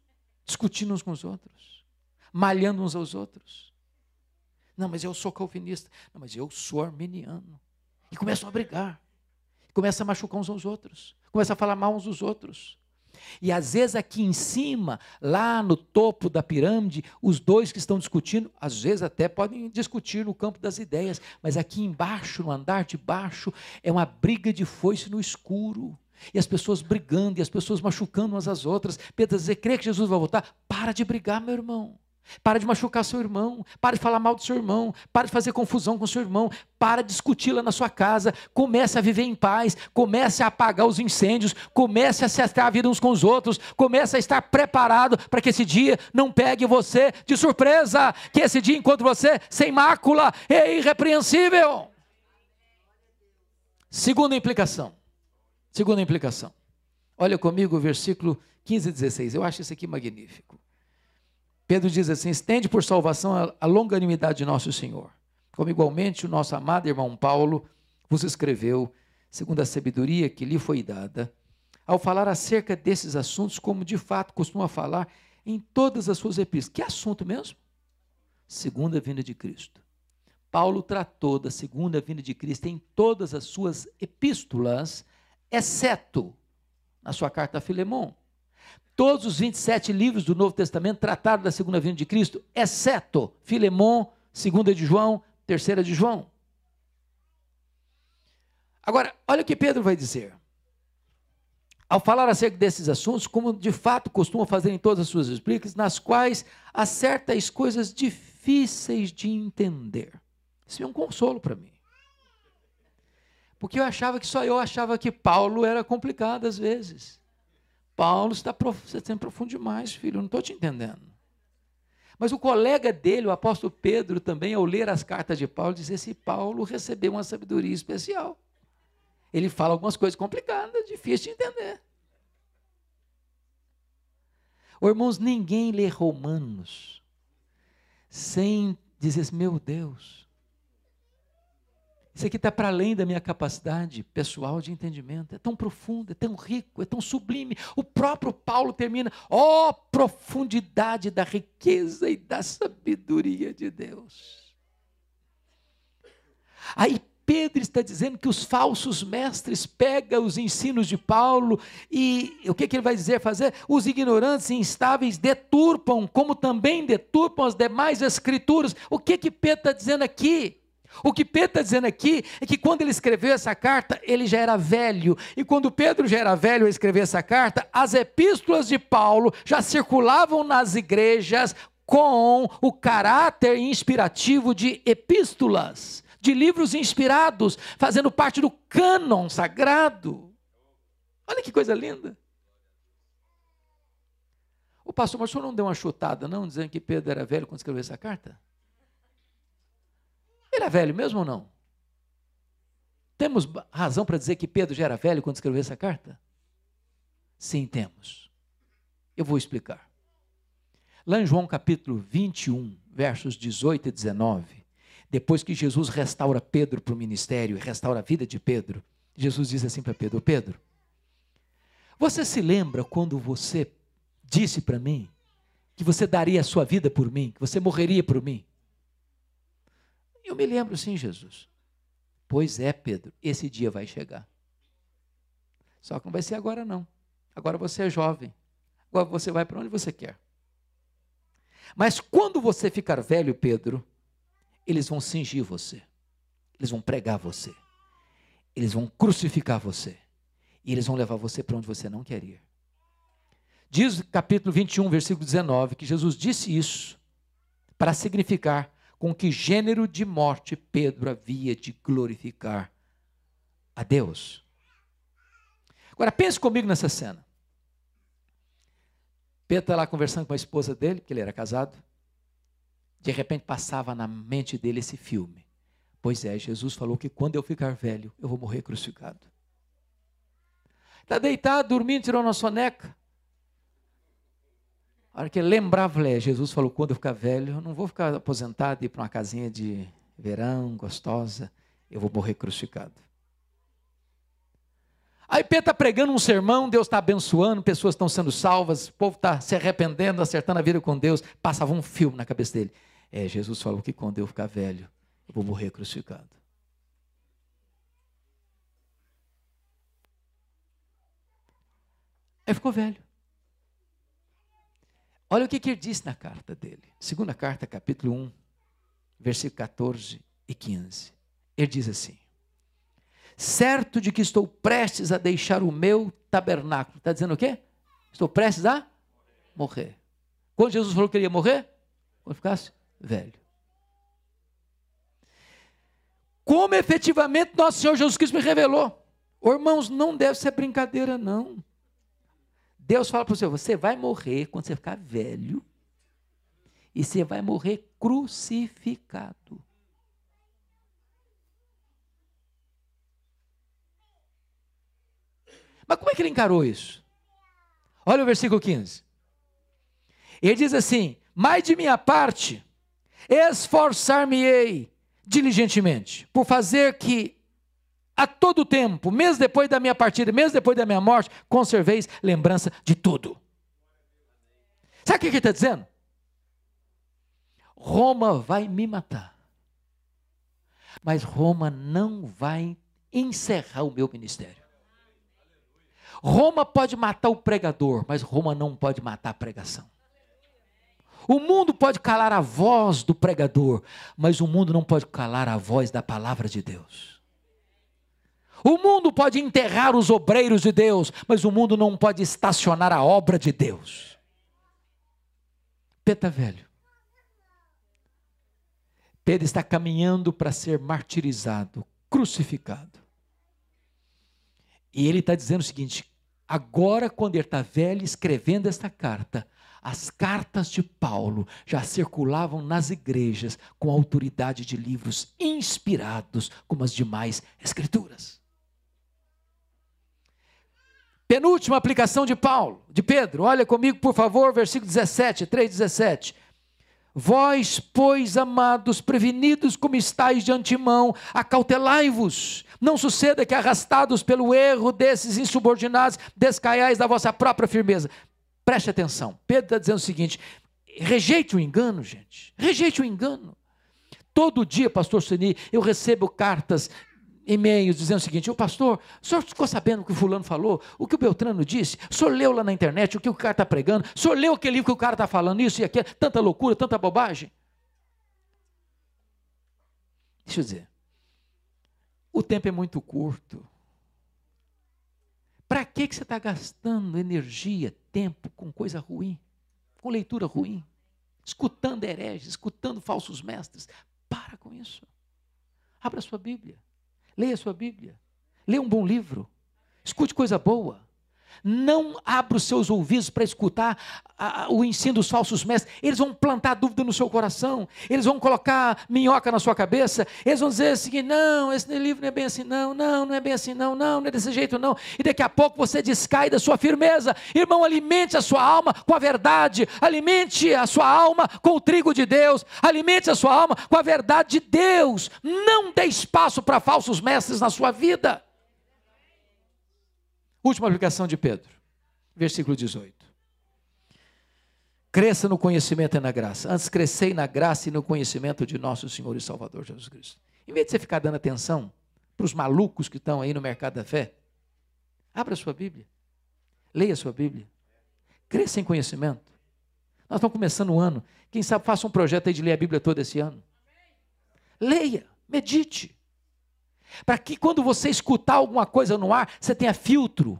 discutindo uns com os outros, malhando uns aos outros. Não, mas eu sou calvinista. Não, mas eu sou armeniano. E começam a brigar. Começam a machucar uns aos outros começa a falar mal uns dos outros. E às vezes aqui em cima, lá no topo da pirâmide, os dois que estão discutindo, às vezes até podem discutir no campo das ideias, mas aqui embaixo, no andar de baixo, é uma briga de foice no escuro. E as pessoas brigando, e as pessoas machucando umas às outras. Pedro dizer, crê que Jesus vai voltar? Para de brigar, meu irmão. Para de machucar seu irmão, para de falar mal do seu irmão, para de fazer confusão com seu irmão, para de discuti-la na sua casa, comece a viver em paz, comece a apagar os incêndios, comece a se estar a vida uns com os outros, comece a estar preparado para que esse dia não pegue você de surpresa, que esse dia encontre você sem mácula e irrepreensível. Segunda implicação. Segunda implicação. Olha comigo o versículo 15 e 16. Eu acho isso aqui magnífico. Pedro diz assim: estende por salvação a longanimidade de nosso Senhor. Como igualmente o nosso amado irmão Paulo vos escreveu, segundo a sabedoria que lhe foi dada, ao falar acerca desses assuntos, como de fato costuma falar em todas as suas epístolas. Que assunto mesmo? Segunda vinda de Cristo. Paulo tratou da segunda vinda de Cristo em todas as suas epístolas, exceto na sua carta a Filemão. Todos os 27 livros do Novo Testamento trataram da segunda vinda de Cristo, exceto Filemon, segunda de João, terceira de João. Agora, olha o que Pedro vai dizer. Ao falar acerca desses assuntos, como de fato costuma fazer em todas as suas explicações, nas quais há certas coisas difíceis de entender. Isso é um consolo para mim. Porque eu achava que só eu achava que Paulo era complicado às vezes. Paulo, está prof... você profundo demais, filho, não estou te entendendo. Mas o colega dele, o apóstolo Pedro, também, ao ler as cartas de Paulo, diz: Esse Paulo recebeu uma sabedoria especial. Ele fala algumas coisas complicadas, difíceis de entender. Oh, irmãos, ninguém lê Romanos sem dizer: assim, Meu Deus, isso aqui está para além da minha capacidade pessoal de entendimento. É tão profundo, é tão rico, é tão sublime. O próprio Paulo termina: ó oh, profundidade da riqueza e da sabedoria de Deus. Aí Pedro está dizendo que os falsos mestres pegam os ensinos de Paulo e o que, que ele vai dizer fazer? Os ignorantes e instáveis deturpam, como também deturpam as demais escrituras. O que, que Pedro está dizendo aqui? O que Pedro está dizendo aqui é que quando ele escreveu essa carta, ele já era velho. E quando Pedro já era velho a escrever essa carta, as epístolas de Paulo já circulavam nas igrejas com o caráter inspirativo de epístolas, de livros inspirados, fazendo parte do cânon sagrado. Olha que coisa linda. O pastor, mas o senhor não deu uma chutada, não, dizendo que Pedro era velho quando escreveu essa carta? Ele é velho mesmo ou não? Temos razão para dizer que Pedro já era velho quando escreveu essa carta? Sim, temos. Eu vou explicar. Lá em João capítulo 21, versos 18 e 19, depois que Jesus restaura Pedro para o ministério e restaura a vida de Pedro, Jesus diz assim para Pedro: Pedro, você se lembra quando você disse para mim que você daria a sua vida por mim, que você morreria por mim? Eu me lembro, sim, Jesus. Pois é, Pedro, esse dia vai chegar. Só que não vai ser agora, não. Agora você é jovem. Agora você vai para onde você quer. Mas quando você ficar velho, Pedro, eles vão cingir você. Eles vão pregar você. Eles vão crucificar você. E eles vão levar você para onde você não quer ir. Diz capítulo 21, versículo 19, que Jesus disse isso para significar com que gênero de morte Pedro havia de glorificar a Deus. Agora pense comigo nessa cena. Pedro está lá conversando com a esposa dele, porque ele era casado. De repente passava na mente dele esse filme. Pois é, Jesus falou que quando eu ficar velho, eu vou morrer crucificado. Está deitado, dormindo, tirou uma soneca. A hora que ele lembrava, é, Jesus falou, quando eu ficar velho, eu não vou ficar aposentado e ir para uma casinha de verão, gostosa, eu vou morrer crucificado. Aí Pedro está pregando um sermão, Deus está abençoando, pessoas estão sendo salvas, o povo está se arrependendo, acertando a vida com Deus. Passava um filme na cabeça dele. É, Jesus falou que quando eu ficar velho, eu vou morrer crucificado. Aí ficou velho. Olha o que, que ele disse na carta dele. Segunda carta, capítulo 1, versículo 14 e 15. Ele diz assim: Certo de que estou prestes a deixar o meu tabernáculo. Está dizendo o quê? Estou prestes a morrer. Quando Jesus falou que ele ia morrer? Quando ficasse velho. Como efetivamente nosso Senhor Jesus Cristo me revelou. irmãos, não deve ser brincadeira, não. Deus fala para você: você vai morrer quando você ficar velho, e você vai morrer crucificado. Mas como é que ele encarou isso? Olha o versículo 15. Ele diz assim: Mas de minha parte, esforçar-me-ei diligentemente por fazer que a todo tempo, mesmo depois da minha partida, mesmo depois da minha morte, conserveis lembrança de tudo. Sabe o que ele está dizendo? Roma vai me matar, mas Roma não vai encerrar o meu ministério. Roma pode matar o pregador, mas Roma não pode matar a pregação. O mundo pode calar a voz do pregador, mas o mundo não pode calar a voz da palavra de Deus. O mundo pode enterrar os obreiros de Deus, mas o mundo não pode estacionar a obra de Deus. Peta velho. Pedro está caminhando para ser martirizado, crucificado. E ele está dizendo o seguinte: agora, quando ele está velho, escrevendo esta carta, as cartas de Paulo já circulavam nas igrejas com autoridade de livros inspirados, como as demais escrituras. Penúltima aplicação de Paulo, de Pedro, olha comigo, por favor, versículo 17, 3, 17. Vós, pois, amados, prevenidos como estáis de antemão, acautelai-vos. Não suceda que, arrastados pelo erro desses insubordinados, descaiais da vossa própria firmeza. Preste atenção. Pedro está dizendo o seguinte: rejeite o engano, gente. Rejeite o engano. Todo dia, pastor Seni, eu recebo cartas, e-mails dizendo o seguinte: o pastor, o senhor ficou sabendo o que o fulano falou? O que o Beltrano disse? O senhor leu lá na internet o que o cara está pregando? O senhor leu aquele livro que o cara está falando, isso e aquilo? Tanta loucura, tanta bobagem? Deixa eu dizer. O tempo é muito curto. Para que, que você está gastando energia, tempo com coisa ruim, com leitura ruim, escutando hereges, escutando falsos mestres? Para com isso. Abra sua Bíblia. Leia sua Bíblia. Leia um bom livro. Escute coisa boa. Não abra os seus ouvidos para escutar a, a, o ensino dos falsos mestres. Eles vão plantar dúvida no seu coração. Eles vão colocar minhoca na sua cabeça. Eles vão dizer assim: não, esse livro não é bem assim, não, não, não é bem assim, não, não, não é desse jeito, não. E daqui a pouco você descai da sua firmeza. Irmão, alimente a sua alma com a verdade. Alimente a sua alma com o trigo de Deus. Alimente a sua alma com a verdade de Deus. Não dê espaço para falsos mestres na sua vida. Última aplicação de Pedro, versículo 18. Cresça no conhecimento e na graça. Antes crescei na graça e no conhecimento de nosso Senhor e Salvador Jesus Cristo. Em vez de você ficar dando atenção para os malucos que estão aí no mercado da fé, abra a sua Bíblia. Leia a sua Bíblia. Cresça em conhecimento. Nós estamos começando o ano. Quem sabe faça um projeto aí de ler a Bíblia toda esse ano. Leia, medite. Para que quando você escutar alguma coisa no ar, você tenha filtro.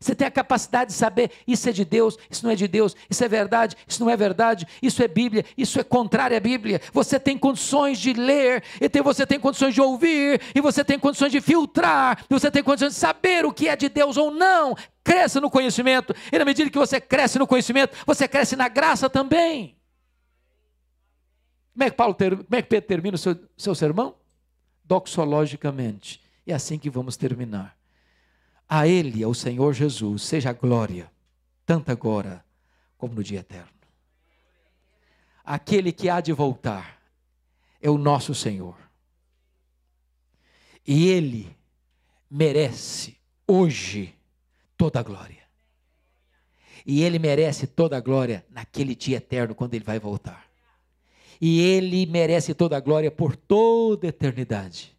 Você tenha a capacidade de saber isso é de Deus, isso não é de Deus, isso é verdade, isso não é verdade, isso é Bíblia, isso é contrário à Bíblia. Você tem condições de ler, e você tem condições de ouvir, e você tem condições de filtrar, e você tem condições de saber o que é de Deus ou não. Cresça no conhecimento, e na medida que você cresce no conhecimento, você cresce na graça também. Como é que, Paulo ter, como é que Pedro termina o seu, seu sermão? Doxologicamente. É assim que vamos terminar. A Ele, ao Senhor Jesus, seja a glória, tanto agora como no dia eterno. Aquele que há de voltar é o nosso Senhor. E Ele merece hoje toda a glória. E Ele merece toda a glória naquele dia eterno, quando Ele vai voltar e ele merece toda a glória por toda a eternidade.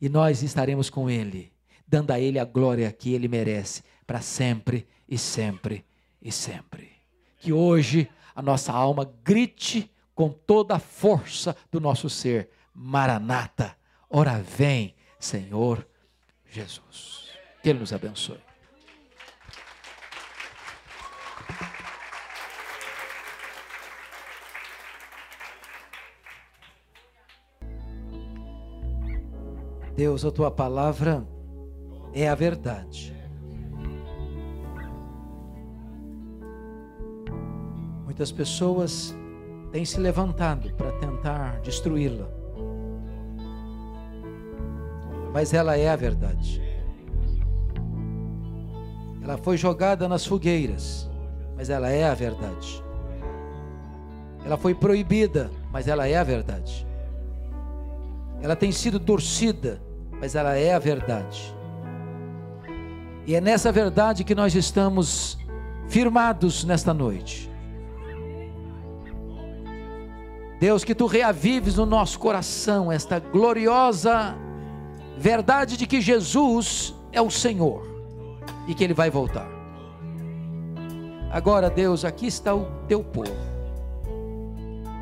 E nós estaremos com ele, dando a ele a glória que ele merece para sempre e sempre e sempre. Que hoje a nossa alma grite com toda a força do nosso ser: Maranata, ora vem, Senhor Jesus. Que ele nos abençoe. Deus, a tua palavra é a verdade. Muitas pessoas têm se levantado para tentar destruí-la. Mas ela é a verdade. Ela foi jogada nas fogueiras, mas ela é a verdade. Ela foi proibida, mas ela é a verdade. Ela tem sido torcida, mas ela é a verdade. E é nessa verdade que nós estamos firmados nesta noite. Deus, que tu reavives no nosso coração esta gloriosa verdade de que Jesus é o Senhor e que ele vai voltar. Agora, Deus, aqui está o teu povo.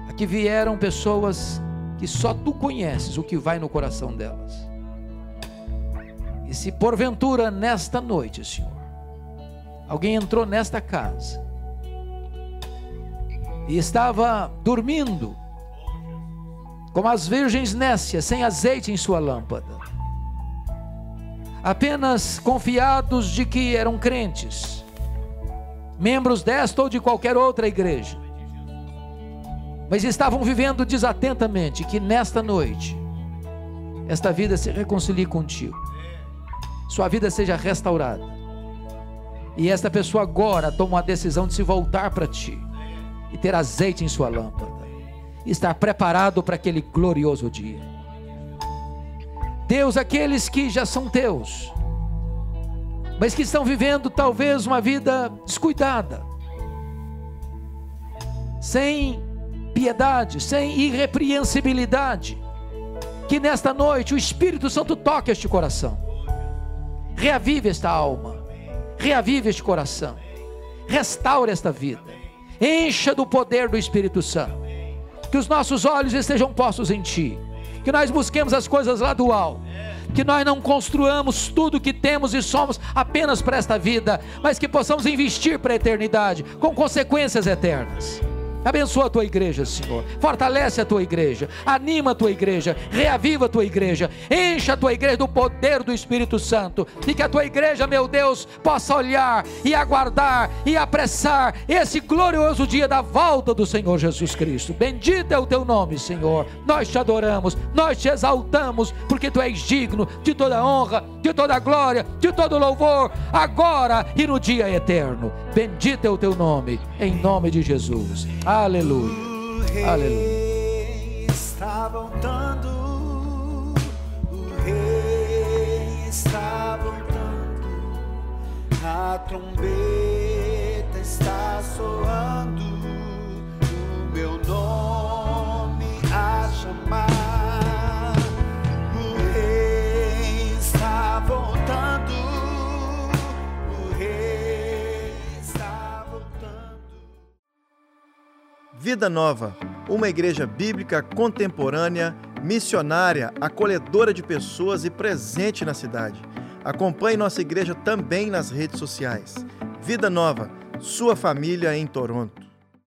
Aqui vieram pessoas que só tu conheces o que vai no coração delas. E se porventura nesta noite, Senhor, alguém entrou nesta casa e estava dormindo, como as virgens nécias, sem azeite em sua lâmpada, apenas confiados de que eram crentes, membros desta ou de qualquer outra igreja, mas estavam vivendo desatentamente, que nesta noite, esta vida se reconcilie contigo, sua vida seja restaurada, e esta pessoa agora toma a decisão de se voltar para ti e ter azeite em sua lâmpada, e estar preparado para aquele glorioso dia. Deus, aqueles que já são teus, mas que estão vivendo talvez uma vida descuidada, sem piedade, sem irrepreensibilidade. Que nesta noite o Espírito Santo toque este coração, reavive esta alma, reavive este coração, restaure esta vida, encha do poder do Espírito Santo, que os nossos olhos estejam postos em Ti, que nós busquemos as coisas lá do alto. Que nós não construamos tudo que temos e somos apenas para esta vida, mas que possamos investir para a eternidade, com consequências eternas. Abençoa a tua igreja, Senhor. Fortalece a tua igreja. Anima a tua igreja. Reaviva a tua igreja. Encha a tua igreja do poder do Espírito Santo. E que a tua igreja, meu Deus, possa olhar e aguardar e apressar esse glorioso dia da volta do Senhor Jesus Cristo. Bendito é o teu nome, Senhor. Nós te adoramos, nós te exaltamos, porque tu és digno de toda honra, de toda glória, de todo louvor, agora e no dia eterno. Bendito é o teu nome, em nome de Jesus. Aleluia. Aleluia. está voltando. O rei está voltando. A trombeta está soando. O meu nome Vida Nova, uma igreja bíblica contemporânea, missionária, acolhedora de pessoas e presente na cidade. Acompanhe nossa igreja também nas redes sociais. Vida Nova, sua família em Toronto.